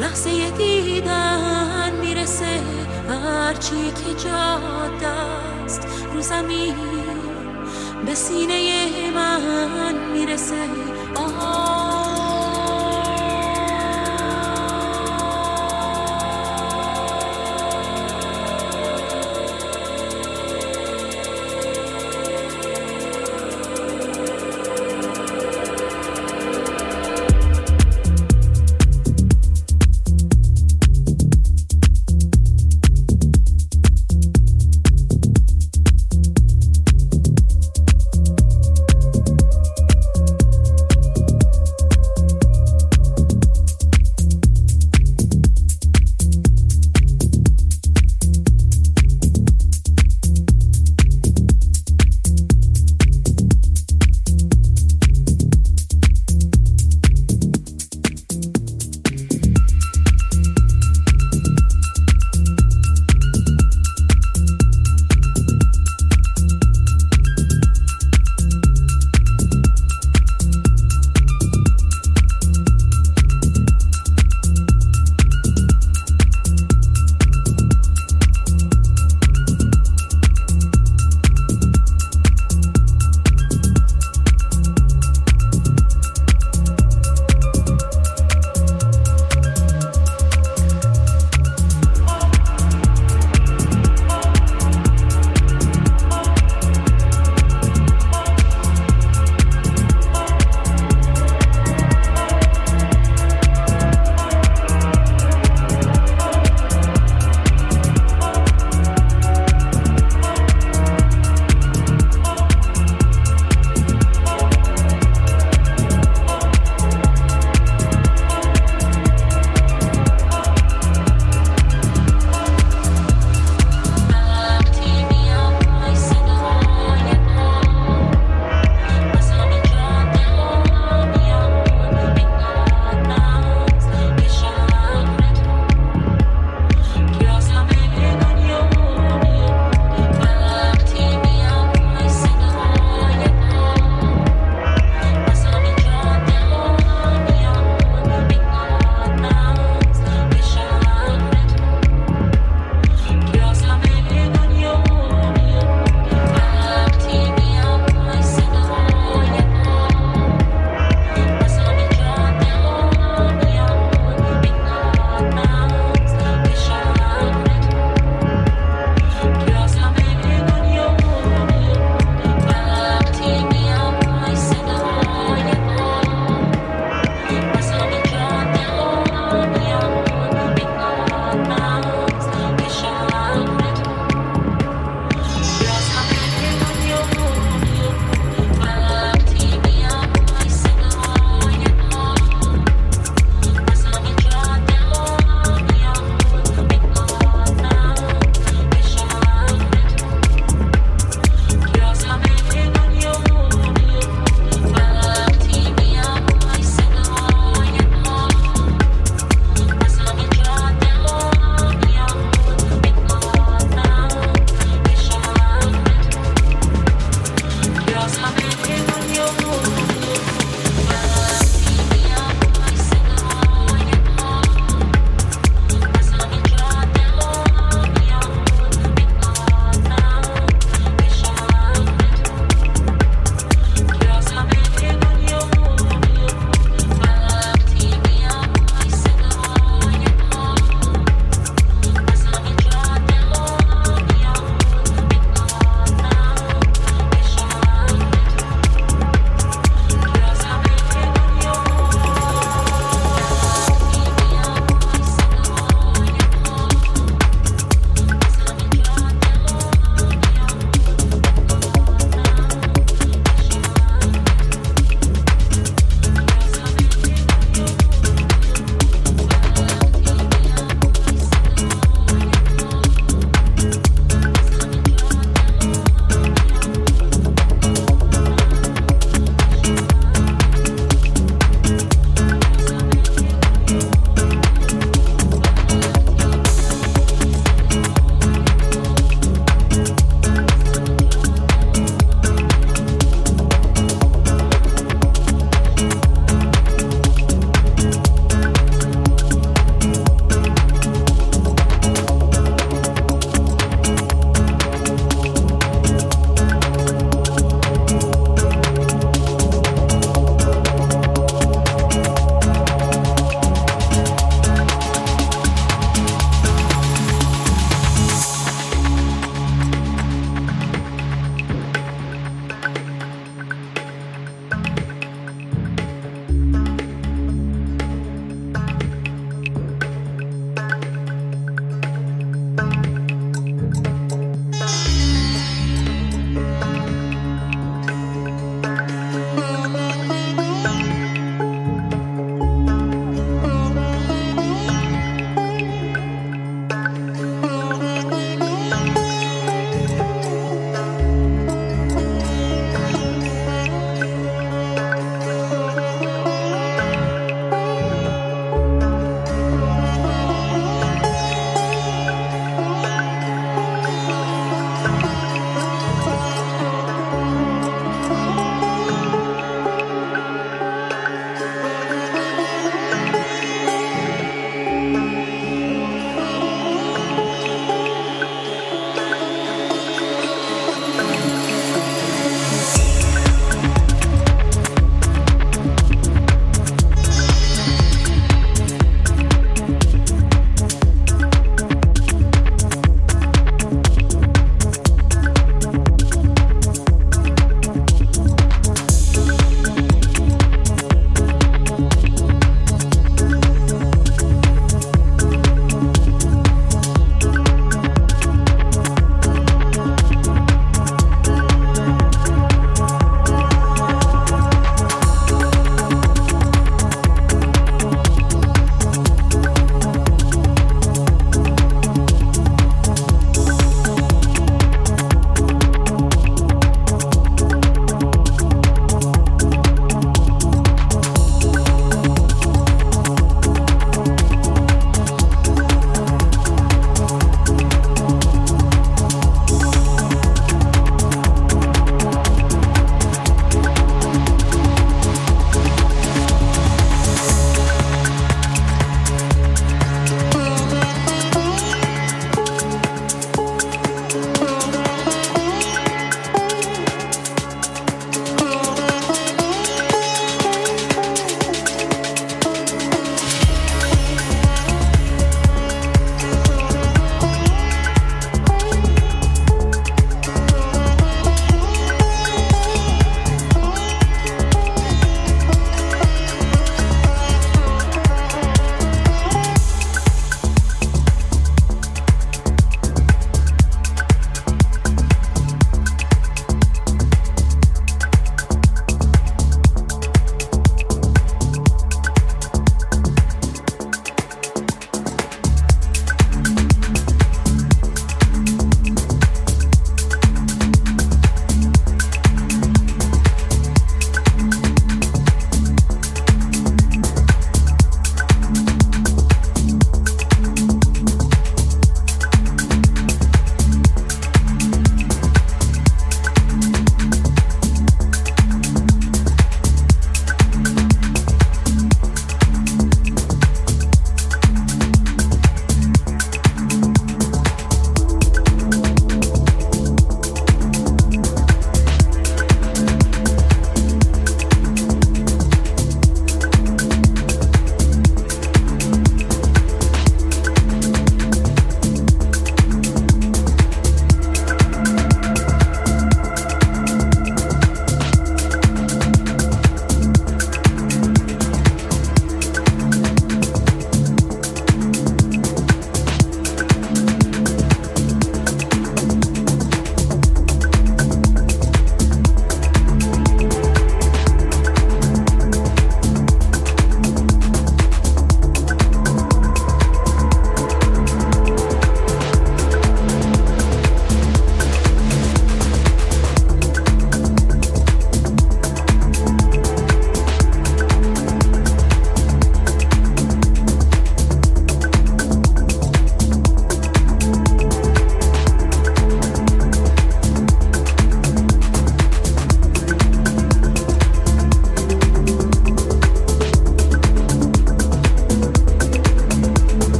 لحظه دیدن می‌رسه هرچی که جاده است. رو زمین به سینه من می‌رسه. آه.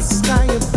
sky.